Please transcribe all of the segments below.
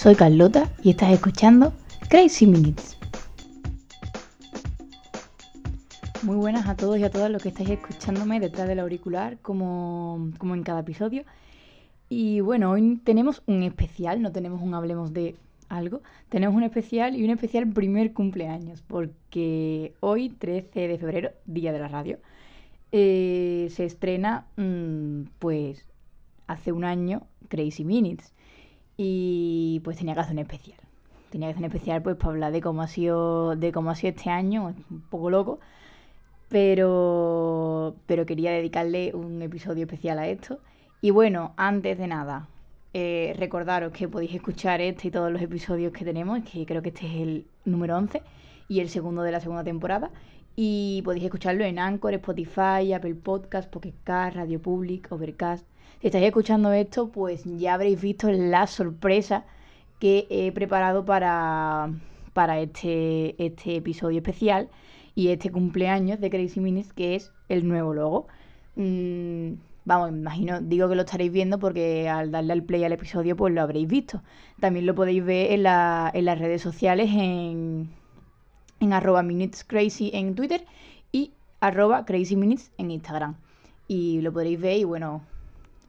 soy Carlota y estás escuchando Crazy Minutes. Muy buenas a todos y a todas los que estáis escuchándome detrás del auricular, como, como en cada episodio. Y bueno, hoy tenemos un especial, no tenemos un hablemos de algo, tenemos un especial y un especial primer cumpleaños, porque hoy, 13 de febrero, día de la radio, eh, se estrena, mm, pues, hace un año, Crazy Minutes. Y pues tenía que hacer un especial. Tenía que hacer un especial pues para hablar de cómo ha sido, de cómo ha sido este año, un poco loco. Pero, pero quería dedicarle un episodio especial a esto. Y bueno, antes de nada, eh, recordaros que podéis escuchar este y todos los episodios que tenemos, que creo que este es el número 11 y el segundo de la segunda temporada. Y podéis escucharlo en Anchor, Spotify, Apple Podcast, Pocket Cast, Radio Public, Overcast. Si estáis escuchando esto, pues ya habréis visto la sorpresa que he preparado para, para este, este episodio especial y este cumpleaños de Crazy Minutes, que es el nuevo logo. Mm, vamos, imagino, digo que lo estaréis viendo porque al darle al play al episodio, pues lo habréis visto. También lo podéis ver en, la, en las redes sociales en, en arroba minutescrazy en Twitter y arroba crazyminutes en Instagram. Y lo podréis ver y bueno,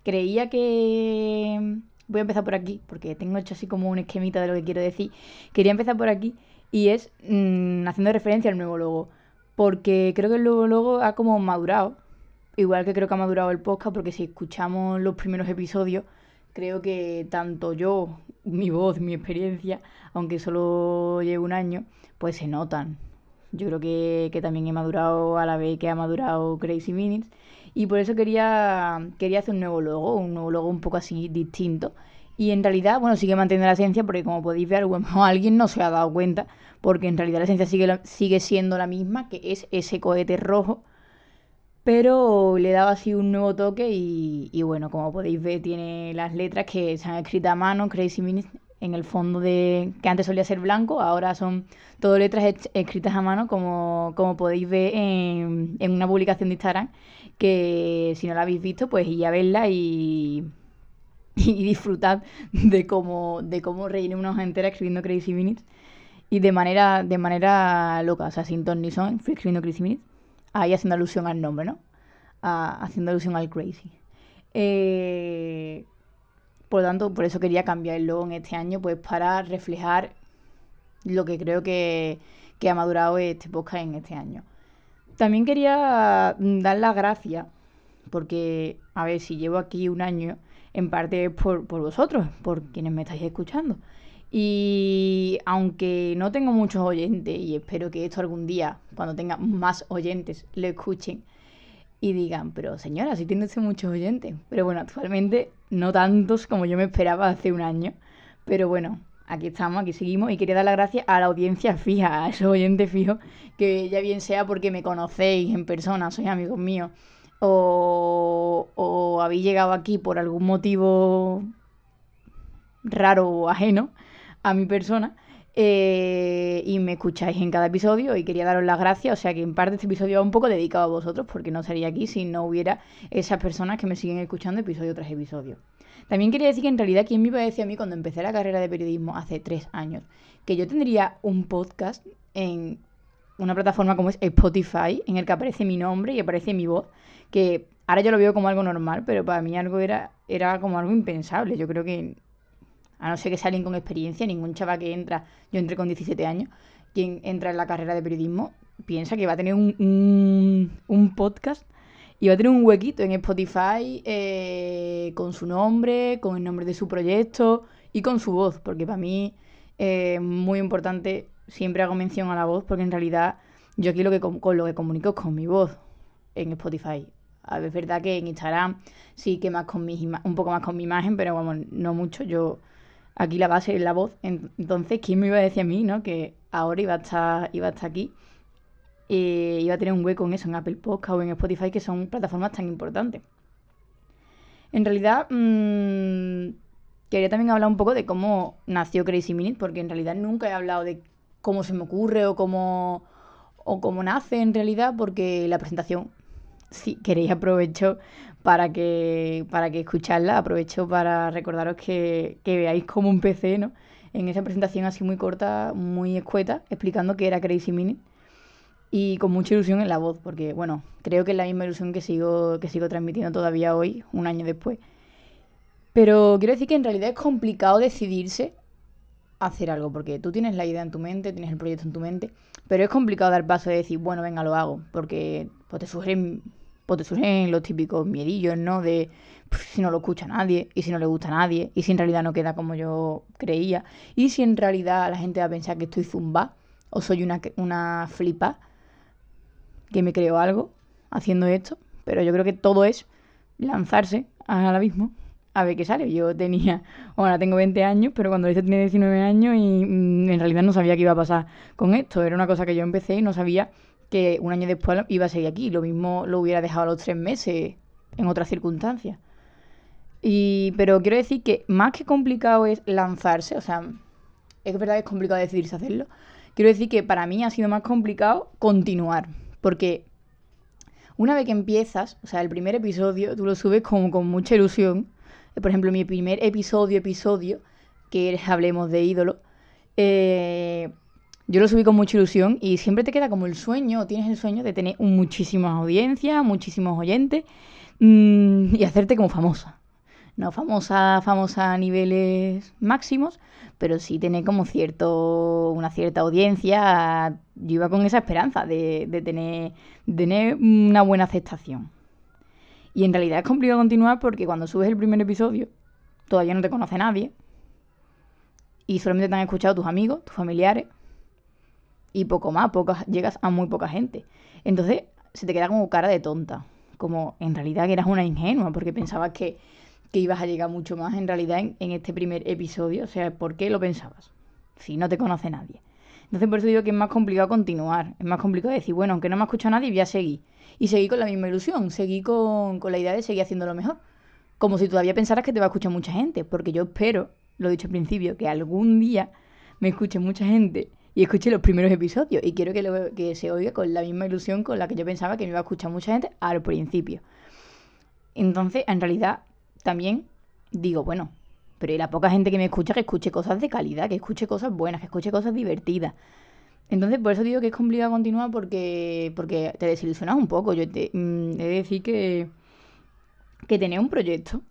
creía que... Voy a empezar por aquí, porque tengo hecho así como un esquemita de lo que quiero decir. Quería empezar por aquí y es mm, haciendo referencia al nuevo logo. Porque creo que el nuevo logo ha como madurado. Igual que creo que ha madurado el podcast, porque si escuchamos los primeros episodios, creo que tanto yo, mi voz, mi experiencia, aunque solo llevo un año, pues se notan. Yo creo que, que también he madurado a la vez que ha madurado Crazy Minutes. Y por eso quería, quería hacer un nuevo logo, un nuevo logo un poco así distinto. Y en realidad, bueno, sigue manteniendo la esencia porque como podéis ver, bueno, alguien no se ha dado cuenta, porque en realidad la esencia sigue, sigue siendo la misma, que es ese cohete rojo, pero le dado así un nuevo toque y, y bueno, como podéis ver, tiene las letras que se han escrito a mano, Crazy Minutes, en el fondo de que antes solía ser blanco, ahora son todo letras escritas a mano, como, como podéis ver en, una publicación de Instagram, que si no la habéis visto, pues ir a verla y, y disfrutad de cómo, de cómo rellené una hoja entera escribiendo Crazy Minutes y de manera, de manera loca, o sea, sin ton ni son, fui escribiendo Crazy Minutes, ahí haciendo alusión al nombre, ¿no? haciendo alusión al Crazy. Eh, por lo tanto, por eso quería cambiar el logo en este año, pues para reflejar lo que creo que, ha madurado este podcast en este año. También quería mm, dar las gracias, porque, a ver, si llevo aquí un año, en parte es por, por vosotros, por quienes me estáis escuchando. Y aunque no tengo muchos oyentes, y espero que esto algún día, cuando tenga más oyentes, lo escuchen, y digan, pero señora, si tienes muchos oyentes. Pero bueno, actualmente no tantos como yo me esperaba hace un año. Pero bueno, aquí estamos, aquí seguimos y quería dar las gracias a la audiencia fija, a esos oyentes fijos, que ya bien sea porque me conocéis en persona, sois amigos míos, o, o habéis llegado aquí por algún motivo raro o ajeno a mi persona. Eh, y me escucháis en cada episodio y quería daros las gracias, o sea que en parte este episodio va un poco dedicado a vosotros porque no sería aquí si no hubiera esas personas que me siguen escuchando episodio tras episodio. También quería decir que en realidad quien me iba a decir a mí cuando empecé la carrera de periodismo hace tres años que yo tendría un podcast en una plataforma como es Spotify en el que aparece mi nombre y aparece mi voz, que ahora yo lo veo como algo normal, pero para mí algo era, era como algo impensable. Yo creo que a no ser que sea con experiencia, ningún chaval que entra, yo entré con 17 años, quien entra en la carrera de periodismo, piensa que va a tener un, un, podcast y va a tener un huequito en Spotify eh, con su nombre, con el nombre de su proyecto y con su voz, porque para mí es muy importante, siempre hago mención a la voz, porque en realidad yo aquí lo que con lo que comunico es con mi voz en Spotify. A ver, es verdad que en Instagram sí que más con mi un poco más con mi imagen, pero vamos, no mucho. Yo aquí la base es la voz. Entonces, ¿quién me iba a decir a mí, no? Que ahora iba a estar, iba a estar aquí. y iba a tener un hueco en eso, en Apple Podcast o en Spotify, que son plataformas tan importantes. En realidad, mmm, quería también hablar un poco de cómo nació Crazy Minute, porque en realidad nunca he hablado de cómo se me ocurre o cómo, o cómo nace en realidad, porque la presentación, si queréis, aprovecho para que, para que escucharla. Aprovecho para recordaros que, que veáis cómo empecé, ¿no? en esa presentación así muy corta, muy escueta, explicando qué era Crazy Minute y con mucha ilusión en la voz, porque bueno, creo que es la misma ilusión que sigo, que sigo transmitiendo todavía hoy, un año después. Pero quiero decir que en realidad es complicado decidirse hacer algo, porque tú tienes la idea en tu mente, tienes el proyecto en tu mente, pero es complicado dar paso de decir, bueno, venga, lo hago, porque pues, te surgen pues te surgen los típicos miedillos, ¿no? De si no lo escucha nadie, y si no le gusta a nadie, y si en realidad no queda como yo creía, y si en realidad la gente va a pensar que estoy zumba, o soy una, una flipa, que me creo algo haciendo esto, pero yo creo que todo es lanzarse al abismo a ver qué sale. Yo tenía, ahora tengo 20 años, pero cuando hice tenía 19 años y mm, en realidad no sabía qué iba a pasar con esto. Era una cosa que yo empecé y no sabía que un año después iba a seguir aquí. Lo mismo lo hubiera dejado a los tres meses en otras circunstancias. Y, pero quiero decir que más que complicado es lanzarse, o sea, es verdad que es complicado decidirse hacerlo. Quiero decir que para mí ha sido más complicado continuar. Porque una vez que empiezas, o sea, el primer episodio, tú lo subes como con mucha ilusión. Por ejemplo, mi primer episodio, episodio, que Hablemos de ídolo, eh, yo lo subí con mucha ilusión y siempre te queda como el sueño, o tienes el sueño de tener muchísimas audiencias, muchísimos oyentes mm, y hacerte como famosa no famosa, famosa a niveles máximos, pero sí tener como cierto, una cierta audiencia. Yo iba con esa esperanza de, tener, tener una buena aceptación. Y en realidad es complicado continuar porque cuando subes el primer episodio, todavía no te conoce nadie. Y solamente te han escuchado tus amigos, tus familiares. Y poco más, pocas, llegas a muy poca gente. Entonces se te queda como cara de tonta. Como en realidad que eras una ingenua porque pensabas que que ibas a llegar mucho más en realidad en, este primer episodio. O sea, ¿por qué lo pensabas? Si no te conoce nadie. Entonces por eso digo que es más complicado continuar. Es más complicado decir, bueno, aunque no me escucha nadie, voy a seguir. Y seguí con la misma ilusión. Seguí con, con la idea de seguir haciendo lo mejor. Como si todavía pensaras que te va a escuchar mucha gente. Porque yo espero, lo he dicho al principio, que algún día me escuche mucha gente y escuche los primeros episodios. Y quiero que, que se oiga con la misma ilusión con la que yo pensaba que me iba a escuchar mucha gente al principio. Entonces, en realidad, también digo, bueno, pero y la poca gente que me escucha, que escuche cosas de calidad, que escuche cosas buenas, que escuche cosas divertidas. Entonces, por eso digo que es complicado continuar porque, porque te desilusionas un poco. Yo te, mm, he de decir que, que tener un proyecto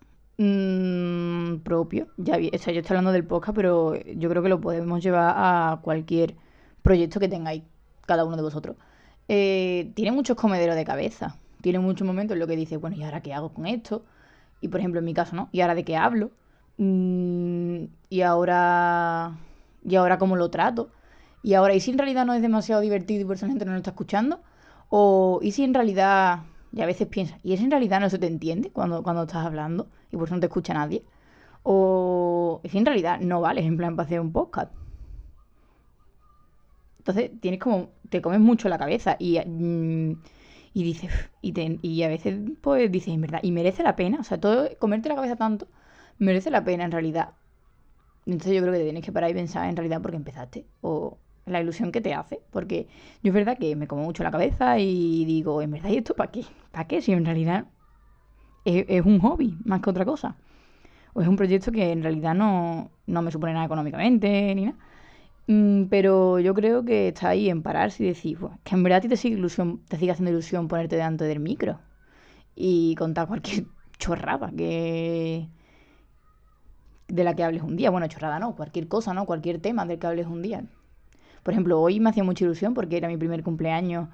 mm, propio, ya, o sea, yo estoy hablando del podcast, pero yo creo que lo podemos llevar a cualquier proyecto que tengáis cada uno de vosotros. Eh, tiene muchos comederos de cabeza. Tiene muchos momentos en los que dices, bueno, ¿y ahora qué hago con esto? Y por ejemplo, en mi caso, ¿no? ¿Y ahora de qué hablo? Mm, y ahora. ¿Y ahora cómo lo trato? Y ahora, ¿y si en realidad no es demasiado divertido y por eso la gente no lo está escuchando? O, ¿y si en realidad. Y a veces piensas, ¿y es en realidad no se te entiende cuando, cuando estás hablando y por eso no te escucha nadie? O, ¿y si en realidad no vales en plan para hacer un podcast? Entonces, tienes como. Te comes mucho la cabeza y. Mm, y dices, y, y a veces pues dices, en verdad, y merece la pena, o sea, todo, comerte la cabeza tanto, merece la pena en realidad. Entonces yo creo que te tienes que parar y pensar en realidad porque empezaste, o la ilusión que te hace, porque yo es verdad que me como mucho la cabeza y digo, en verdad, ¿y esto para qué? ¿Para qué? Si en realidad es, un hobby más que otra cosa. O es un proyecto que en realidad no, no me supone nada económicamente ni nada. Mm, pero yo creo que está ahí en pararse y decir, que en verdad te sigue, ilusión, te sigue haciendo ilusión ponerte delante del micro y contar cualquier chorrada que de la que hables un día. Bueno, chorrada no, cualquier cosa, ¿no? Cualquier tema del que hables un día. Por ejemplo, hoy me hacía mucha ilusión porque era mi primer cumpleaños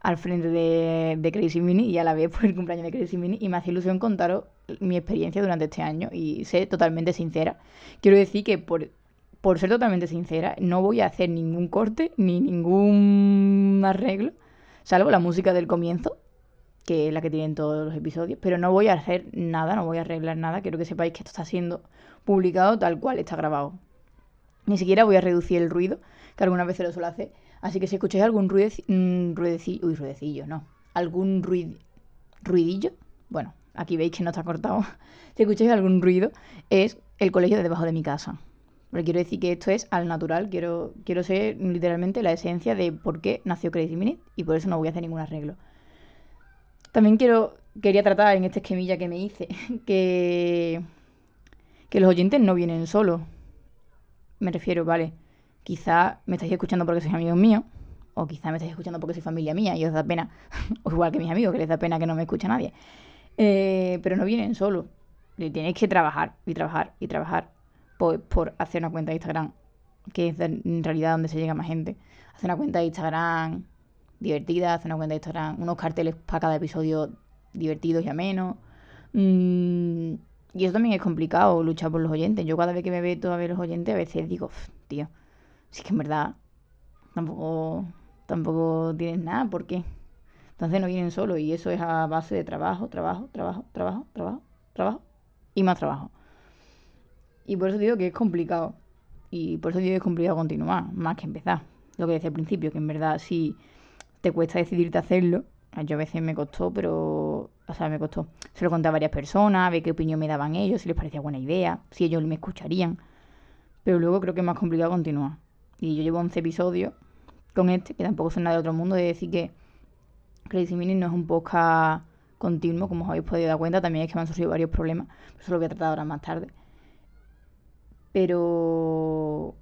al frente de, de Crazy Mini y a la vez por el cumpleaños de Crazy Mini y me hacía ilusión contaros mi experiencia durante este año y sé totalmente sincera. Quiero decir que por por ser totalmente sincera, no voy a hacer ningún corte ni ningún arreglo, salvo la música del comienzo, que es la que tienen todos los episodios, pero no voy a hacer nada, no voy a arreglar nada. Quiero que sepáis que esto está siendo publicado tal cual está grabado. Ni siquiera voy a reducir el ruido, que algunas veces lo suelo hacer. Así que si escucháis algún mm, ruidecillo, uy, ruidecillo, no, algún ruidillo, bueno, aquí veis que no está cortado. si escucháis algún ruido, es el colegio de debajo de mi casa. Pero quiero decir que esto es al natural, quiero, quiero ser literalmente la esencia de por qué nació Crazy Minute y por eso no voy a hacer ningún arreglo. También quiero, quería tratar en este esquemilla que me hice que, que los oyentes no vienen solos. me refiero, vale, quizá me estáis escuchando porque sois amigos míos, o quizá me estáis escuchando porque soy familia mía y os da pena, o igual que mis amigos, que les da pena que no me escucha nadie. Eh, pero no vienen solos. Tienes que trabajar y trabajar y trabajar por, por, hacer una cuenta de Instagram, que es en realidad donde se llega más gente. Hacer una cuenta de Instagram divertida, hacer una cuenta de Instagram, unos carteles para cada episodio divertidos y amenos. Mm, y eso también es complicado, luchar por los oyentes. Yo cada vez que me veo a ver los oyentes, a veces digo, tío, si es que en verdad tampoco, tampoco tienes nada, ¿por qué? Entonces no vienen solo y eso es a base de trabajo, trabajo, trabajo, trabajo, trabajo, trabajo y más trabajo. Y por eso digo que es complicado. Y por eso digo que es complicado continuar, más que empezar. Lo que decía al principio, que en verdad si te cuesta decidirte hacerlo, yo a veces me costó, pero o sea, me costó. Se lo conté a varias personas, a ver qué opinión me daban ellos, si les parecía buena idea, si ellos me escucharían. Pero luego creo que es más complicado continuar. Y yo llevo 11 episodios con este, que tampoco son nada de otro mundo, de decir que Crazy Mini no es un podcast continuo, como os habéis podido dar cuenta. También es que me han surgido varios problemas, eso lo voy a tratar ahora más tarde. Pero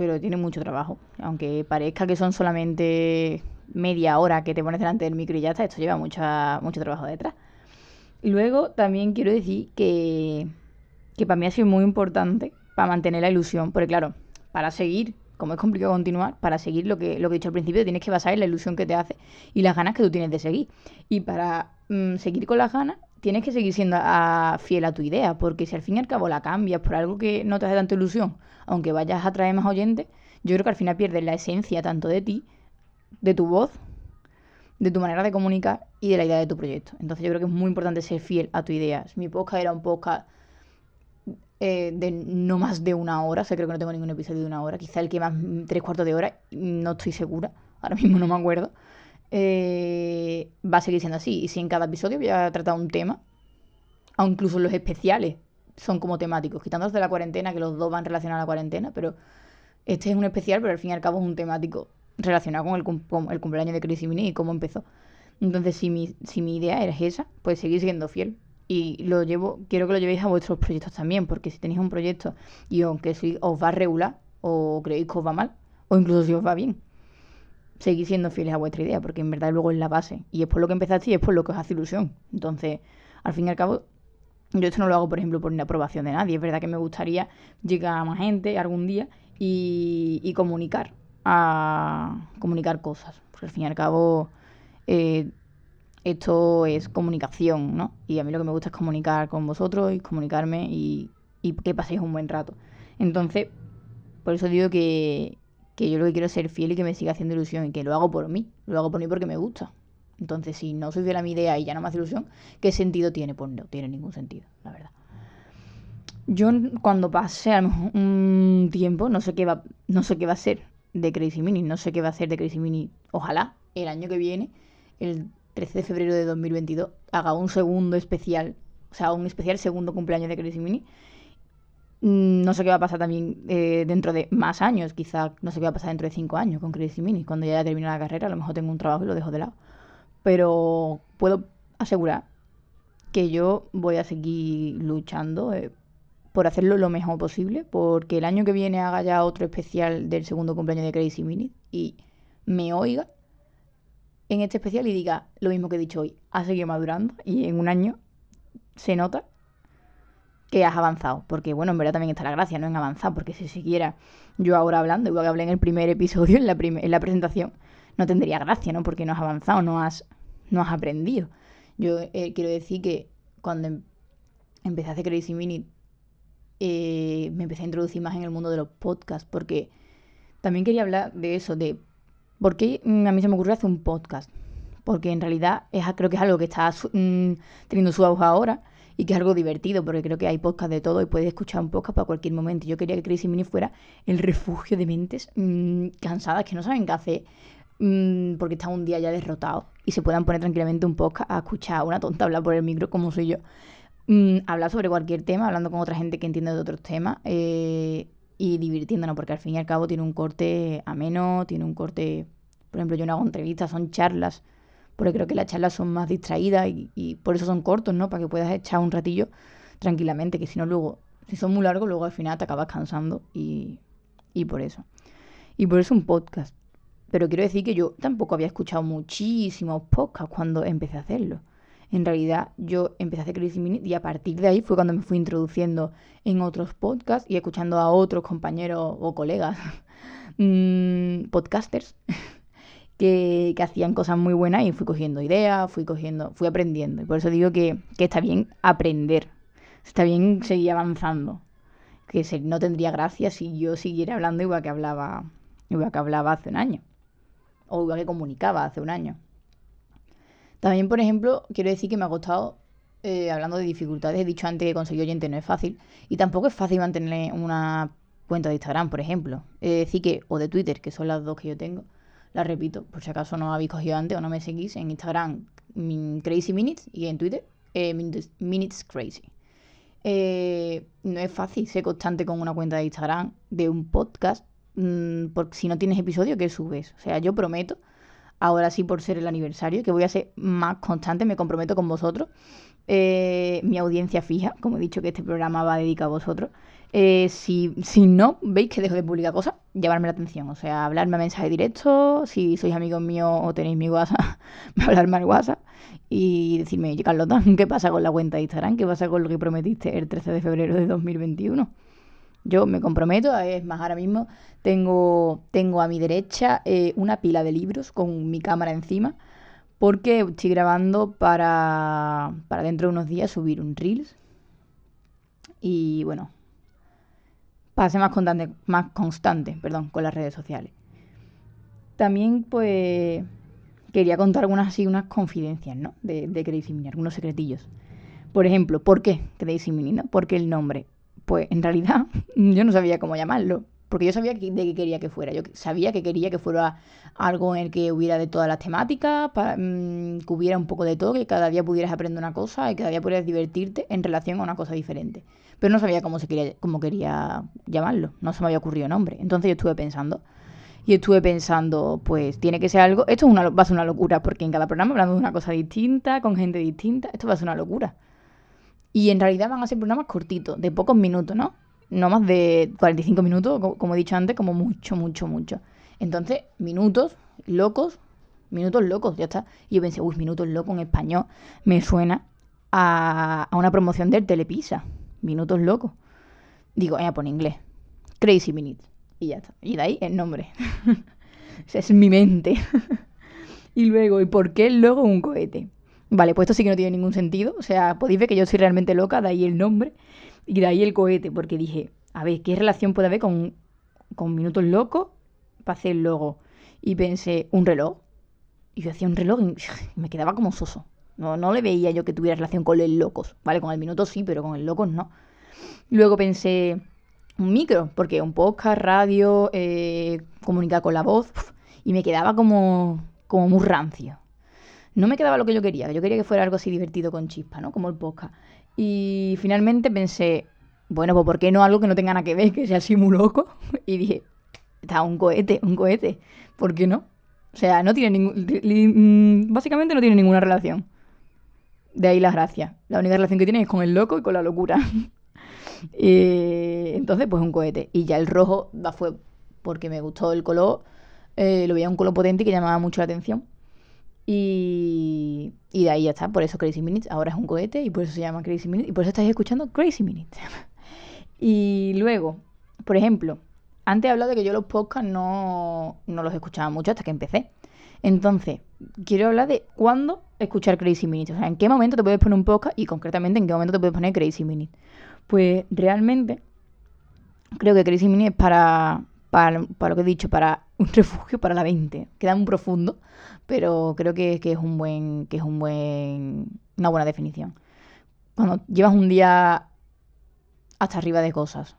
pero tiene mucho trabajo. Aunque parezca que son solamente media hora que te pones delante del micro y ya está, esto lleva mucha, mucho trabajo detrás. Y luego también quiero decir que, que para mí ha sido muy importante para mantener la ilusión, porque claro, para seguir, como es complicado continuar, para seguir lo que, lo que he dicho al principio, tienes que basar en la ilusión que te hace y las ganas que tú tienes de seguir. Y para mm, seguir con las ganas, tienes que seguir siendo a, fiel a tu idea, porque si al fin y al cabo la cambias por algo que no te hace tanta ilusión, aunque vayas a traer más oyentes, yo creo que al final pierdes la esencia tanto de ti, de tu voz, de tu manera de comunicar y de la idea de tu proyecto. Entonces yo creo que es muy importante ser fiel a tu idea. Mi podcast era un podcast eh, de no más de una hora, o creo que no tengo ningún episodio de una hora, quizá el que más tres cuartos de hora, no estoy segura, ahora mismo no me acuerdo. Eh, va a seguir siendo así. Y si en cada episodio voy a tratar un tema, o incluso los especiales son como temáticos, quitándolos de la cuarentena, que los dos van relacionados a la cuarentena, pero este es un especial, pero al fin y al cabo es un temático relacionado con el, el cumpleaños de Chris y Mini y cómo empezó. Entonces, si mi, si mi idea era esa, pues seguir siendo fiel. Y lo llevo, quiero que lo llevéis a vuestros proyectos también, porque si tenéis un proyecto y aunque si os va regular, o creéis que os va mal, o incluso si os va bien, seguir siendo fieles a vuestra idea, porque en verdad luego es la base. Y es por lo que empezaste y es por lo que os hace ilusión. Entonces, al fin y al cabo, yo esto no lo hago, por ejemplo, por una aprobación de nadie. Es verdad que me gustaría llegar a más gente algún día y, comunicar, a comunicar cosas. Porque al fin y al cabo, eh, esto es comunicación, ¿no? Y a mí lo que me gusta es comunicar con vosotros y comunicarme y, que paséis un buen rato. Entonces, por eso digo que, que yo lo que quiero es ser fiel y que me siga haciendo ilusión y que lo hago por mí, lo hago por mí porque me gusta. Entonces, si no soy fiel a mi idea y ya no me hace ilusión, ¿qué sentido tiene? Pues no tiene ningún sentido, la verdad. Yo cuando pase a lo mejor un tiempo, no sé qué va, no sé qué va a ser de Crazy Mini, no sé qué va a ser de Crazy Mini. Ojalá el año que viene, el 13 de febrero de 2022, haga un segundo especial, o sea, un especial segundo cumpleaños de Crazy Mini Mm, no sé qué va a pasar también eh, dentro de más años, quizá no sé qué va a pasar dentro de cinco años con Crazy Mini. Cuando ya termine la carrera, a lo mejor tengo un trabajo y lo dejo de lado. Pero puedo asegurar que yo voy a seguir luchando eh, por hacerlo lo mejor posible, porque el año que viene haga ya otro especial del segundo cumpleaños de Crazy Mini y me oiga en este especial y diga lo mismo que he dicho hoy, ha seguido madurando y en un año se nota que has avanzado. Porque, bueno, en verdad también está la gracia, ¿no? En avanzar, porque si siguiera yo ahora hablando, igual que hablé en el primer episodio, en la, en la presentación, no tendría gracia, ¿no? Porque no has avanzado, no has, no has aprendido. Yo eh, quiero decir que cuando em, empecé a hacer Crazy Mini, eh, me empecé a introducir más en el mundo de los podcasts, porque también quería hablar de eso, de por qué mm, a mí se me ocurrió hacer un podcast. Porque en realidad creo que es algo que está mm, teniendo su auge ahora y que es algo divertido, porque creo que hay podcast de todo y puedes escuchar un podcast para cualquier momento. Yo quería que Crazy Mini fuera el refugio de mentes mm, cansadas que no saben qué hacer porque están un día ya derrotados y se puedan poner tranquilamente un podcast a escuchar a una tonta hablar por el micro como soy yo. Hablar sobre cualquier tema, hablando con otra gente que entiende de otros temas eh, y divirtiéndonos, porque al fin y al cabo tiene un corte ameno, tiene un corte, por ejemplo, yo no hago entrevistas, son charlas porque creo que las charlas son más distraídas y, por eso son cortos, ¿no? Para que puedas echar un ratillo tranquilamente, que si no luego, si son muy largos, luego al final te acabas cansando y, Y por eso. Y por eso un podcast. Pero quiero decir que yo tampoco había escuchado muchísimos podcasts cuando empecé a hacerlo. En realidad yo empecé a hacer Crazy Minute y a partir de ahí fue cuando me fui introduciendo en otros podcasts y escuchando a otros compañeros o colegas mm, podcasters que, hacían cosas muy buenas y fui cogiendo ideas, fui cogiendo, fui aprendiendo. Y por eso digo que, está bien aprender, está bien seguir avanzando. Que no tendría gracia si yo siguiera hablando igual que hablaba, igual que hablaba hace un año. O igual que comunicaba hace un año. También, por ejemplo, quiero decir que me ha costado, eh, hablando de dificultades, he dicho antes que conseguir oyente no es fácil. Y tampoco es fácil mantener una cuenta de Instagram, por ejemplo. Es decir, que, o de Twitter, que son las dos que yo tengo la repito, por si acaso no habéis cogido antes o no me seguís, en Instagram Crazy Minutes y en Twitter eh, minutes, Crazy. Eh, no es fácil ser constante con una cuenta de Instagram de un podcast mm, porque si no tienes episodio, ¿qué subes? O sea, yo prometo, ahora sí por ser el aniversario, que voy a ser más constante, me comprometo con vosotros, eh, mi audiencia fija, como he dicho que este programa va dedicado a vosotros, eh, si, si, no veis que dejo de publicar cosas, llamarme la atención. O sea, hablarme a mensaje directo. Si sois amigos míos o tenéis mi WhatsApp, hablarme al WhatsApp y decirme, oye, Carlota, ¿qué pasa con la cuenta de Instagram? ¿Qué pasa con lo que prometiste el 13 de febrero de 2021? Yo me comprometo, es más, ahora mismo tengo, tengo a mi derecha eh, una pila de libros con mi cámara encima porque estoy grabando para, para dentro de unos días subir un Reels. Y bueno, para ser más constante, más constante perdón, con las redes sociales. También, pues, quería contar algunas así, unas confidencias, ¿no? De, de Crazy algunos secretillos. Por ejemplo, ¿por qué Crazy Mini, no? ¿Por qué el nombre? Pues, en realidad, yo no sabía cómo llamarlo. Porque yo sabía de qué quería que fuera. Yo sabía que quería que fuera algo en el que hubiera de todas las temáticas, mm, que hubiera un poco de todo, que cada día pudieras aprender una cosa y cada día pudieras divertirte en relación a una cosa diferente pero no sabía cómo, se quería, cómo quería llamarlo, no se me había ocurrido nombre. Entonces yo estuve pensando, y estuve pensando, pues tiene que ser algo, esto es una, va a ser una locura, porque en cada programa hablando de una cosa distinta, con gente distinta, esto va a ser una locura. Y en realidad van a ser programas cortitos, de pocos minutos, ¿no? No más de 45 minutos, como he dicho antes, como mucho, mucho, mucho. Entonces, minutos locos, minutos locos, ya está. Y yo pensé, uy, minutos locos en español me suena a, a una promoción del Telepisa minutos locos. Digo, ella pone inglés. Crazy Minutes. Y ya está. Y de ahí el nombre. Esa es mi mente. y luego, ¿y por qué el logo un cohete? Vale, pues esto sí que no tiene ningún sentido. O sea, podéis ver que yo soy realmente loca, de ahí el nombre. Y de ahí el cohete, porque dije, a ver, ¿qué relación puede haber con, con minutos locos para hacer el logo? Y pensé, ¿un reloj? Y yo hacía un reloj y me quedaba como soso. No, no le veía yo que tuviera relación con el locos. Vale, con el minuto sí, pero con el locos no. Luego pensé, un micro, porque un podcast, radio, eh, comunicar con la voz, y me quedaba como, como muy rancio. No me quedaba lo que yo quería, yo quería que fuera algo así divertido con chispa, ¿no? Como el podcast. Y finalmente pensé, bueno, pues ¿por qué no algo que no tenga nada que ver, que sea así muy loco? Y dije, está un cohete, un cohete, ¿por qué no? O sea, no tiene ningún... Mm, básicamente no tiene ninguna relación. De ahí las gracias. La única relación que tiene es con el loco y con la locura. entonces, pues un cohete. Y ya el rojo fue porque me gustó el color. Eh, lo veía un color potente que llamaba mucho la atención. Y, y de ahí ya está. Por eso Crazy Minutes ahora es un cohete y por eso se llama Crazy Minutes. Y por eso estáis escuchando Crazy Minutes. y luego, por ejemplo, antes he hablado de que yo los podcasts no, no los escuchaba mucho hasta que empecé. Entonces, quiero hablar de cuándo escuchar Crazy Minutes. O sea, en qué momento te puedes poner un podcast y concretamente en qué momento te puedes poner Crazy Minutes. Pues realmente creo que Crazy Minutes es para, para, lo que he dicho, para un refugio para la mente. Queda muy profundo, pero creo que, que, es un buen, que es un buen, una buena definición. Cuando llevas un día hasta arriba de cosas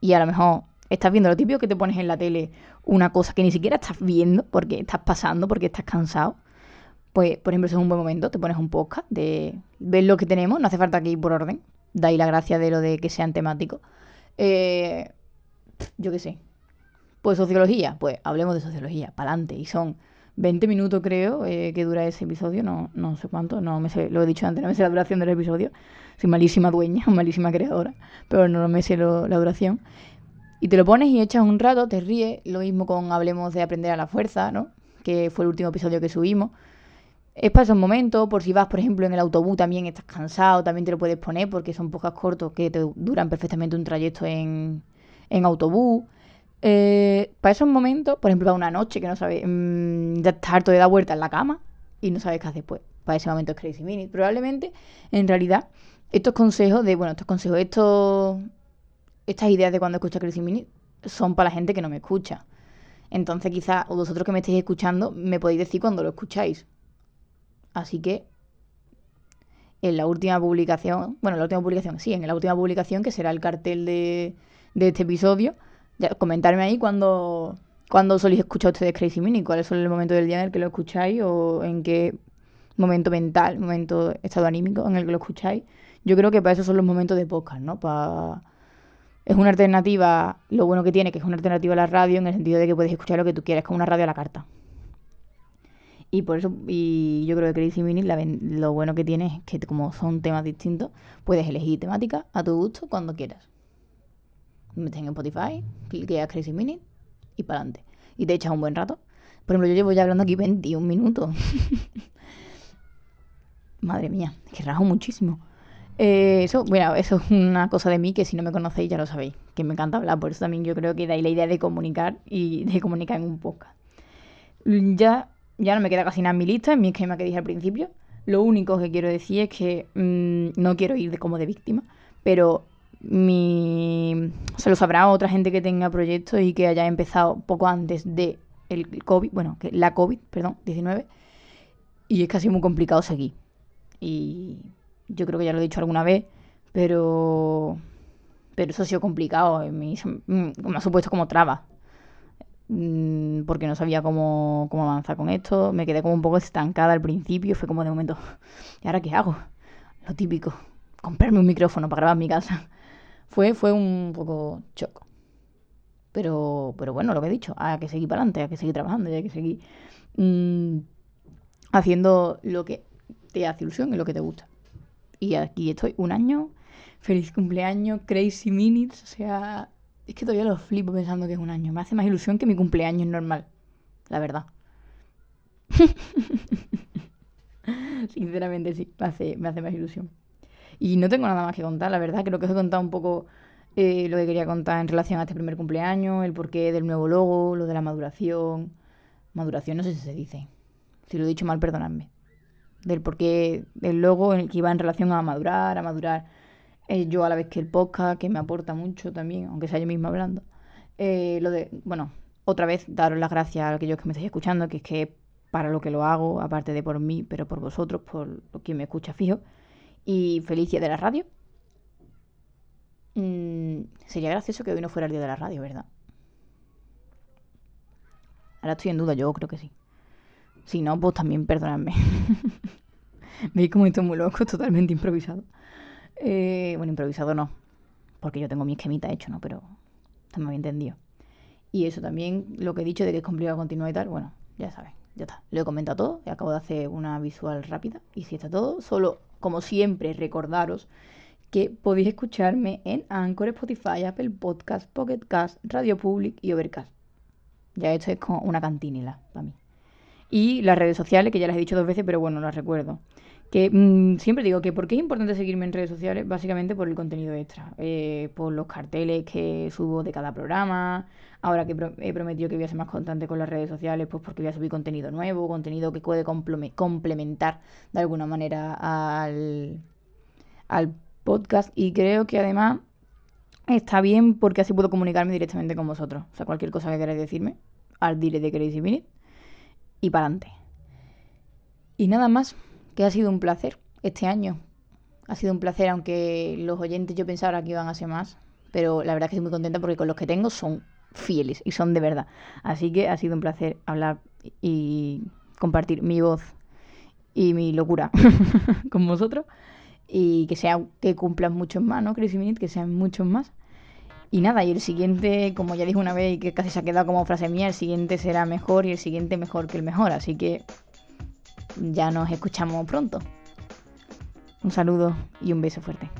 y a lo mejor estás viendo lo típico que te pones en la tele una cosa que ni siquiera estás viendo porque estás pasando, porque estás cansado. Pues, por ejemplo, es un buen momento, te pones un podcast de ver lo que tenemos, no hace falta que ir por orden. Da ahí la gracia de lo de que sean temáticos. Eh, yo qué sé. Pues sociología, pues hablemos de sociología, para adelante. Y son 20 minutos, creo, eh, que dura ese episodio, no, no sé cuánto, no me sé, lo he dicho antes, no me sé la duración del episodio. Soy malísima dueña, malísima creadora, pero no me sé la duración. Y te lo pones y echas un rato, te ríes. Lo mismo con Hablemos de Aprender a la Fuerza, ¿no? Que fue el último episodio que subimos. Es para esos momentos, por si vas, por ejemplo, en el autobús también estás cansado, también te lo puedes poner porque son pocas cortos que te duran perfectamente un trayecto en, en autobús. Eh, para esos momentos, por ejemplo, para una noche que no sabes, mmm, ya estás harto de dar vuelta en la cama y no sabes qué hacer después. Para ese momento es Crazy Minute. Probablemente, en realidad, estos consejos de, bueno, estos consejos, estos, estas ideas de cuando escuchas Crazy Minute son para la gente que no me escucha. Entonces, quizás vosotros que me estéis escuchando me podéis decir cuando lo escucháis. Así que en la última publicación, bueno, la última publicación, sí, en la última publicación, que será el cartel de, de este episodio, comentarme ahí cuando, cuando soléis escuchar ustedes Crazy Mini, cuál es el momento del día en el que lo escucháis o en qué momento mental, momento estado anímico en el que lo escucháis. Yo creo que para eso son los momentos de podcast, ¿no? Para... Es una alternativa, lo bueno que tiene, que es una alternativa a la radio en el sentido de que puedes escuchar lo que tú quieras, como una radio a la carta. Y por eso, y yo creo que Crazy Mini lo bueno que tiene es que como son temas distintos, puedes elegir temática a tu gusto cuando quieras metes en Spotify, a Crazy Minute y para adelante. Y te echas un buen rato. Por ejemplo, yo llevo ya hablando aquí 21 minutos. Madre mía, que rajo muchísimo. Eh, eso, bueno, eso es una cosa de mí que si no me conocéis ya lo sabéis, que me encanta hablar, por eso también yo creo que ahí la idea de comunicar y de comunicar en un podcast. Ya, ya no me queda casi nada en mi lista, en mi esquema que dije al principio. Lo único que quiero decir es que mm, no quiero ir de, como de víctima, pero mi se lo sabrá otra gente que tenga proyectos y que haya empezado poco antes de el COVID, bueno, que la COVID, perdón, 19, y es casi muy complicado seguir. Y yo creo que ya lo he dicho alguna vez, pero pero eso ha sido complicado, me, me ha supuesto como traba, mm, porque no sabía cómo, cómo avanzar con esto, me quedé como un poco estancada al principio, fue como de momento, ¿y ahora qué hago? Lo típico, comprarme un micrófono para grabar en mi casa fue, fue un poco choco. Pero, pero bueno, lo que he dicho, hay que seguir para adelante, hay que seguir trabajando, hay que seguir mmm, haciendo lo que te hace ilusión y lo que te gusta. Y aquí estoy un año, feliz cumpleaños, crazy minutes, o sea, es que todavía lo flipo pensando que es un año. Me hace más ilusión que mi cumpleaños normal, la verdad. Sinceramente sí, me hace, me hace más ilusión. Y no tengo nada más que contar, la verdad. Creo que os he contado un poco eh, lo que quería contar en relación a este primer cumpleaños, el porqué del nuevo logo, lo de la maduración. Maduración, no sé si se dice. Si lo he dicho mal, perdonadme. Del porqué del logo que iba en relación a madurar, a madurar eh, yo a la vez que el podcast, que me aporta mucho también, aunque sea yo misma hablando. Eh, lo de, bueno, otra vez daros las gracias a aquellos que me estáis escuchando, que es que para lo que lo hago, aparte de por mí, pero por vosotros, por quien me escucha fijo y feliz día de la radio. Mm, sería gracioso que hoy no fuera el día de la radio, ¿verdad? Ahora estoy en duda, yo creo que sí. Si no, pues también perdonadme. Veis como esto muy loco, totalmente improvisado. Eh, bueno, improvisado no, porque yo tengo mi esquemita hecho, ¿no? Pero está muy entendido. Y eso también, lo que he dicho de que es complicado continuar y tal, bueno, ya sabes, ya está. Lo he comentado todo, acabo de hacer una visual rápida. Y si está todo, solo como siempre, recordaros que podéis escucharme en Anchor, Spotify, Apple Podcast, Pocket Cast, Radio Public y Overcast. Ya esto es como una cantinela para mí. Y las redes sociales, que ya las he dicho dos veces, pero bueno, las recuerdo. Que mm, siempre digo que por qué es importante seguirme en redes sociales, básicamente por el contenido extra, eh, por los carteles que subo de cada programa. Ahora que he prometido que voy a ser más constante con las redes sociales, pues porque voy a subir contenido nuevo, contenido que puede complementar de alguna manera al, al podcast. Y creo que además está bien porque así puedo comunicarme directamente con vosotros. O sea, cualquier cosa que queráis decirme, al direct de Crazy Minute y para adelante. Y nada más que ha sido un placer este año. Ha sido un placer, aunque los oyentes yo pensaba que iban a ser más, pero la verdad es que estoy muy contenta porque con los que tengo son fieles y son de verdad. Así que ha sido un placer hablar y compartir mi voz y mi locura con vosotros y que sea que cumplan muchos más, ¿no? Crecimiento, que sean muchos más. Y nada, y el siguiente, como ya dije una vez y que casi se ha quedado como frase mía, el siguiente será mejor y el siguiente mejor que el mejor. Así que ya nos escuchamos pronto. Un saludo y un beso fuerte.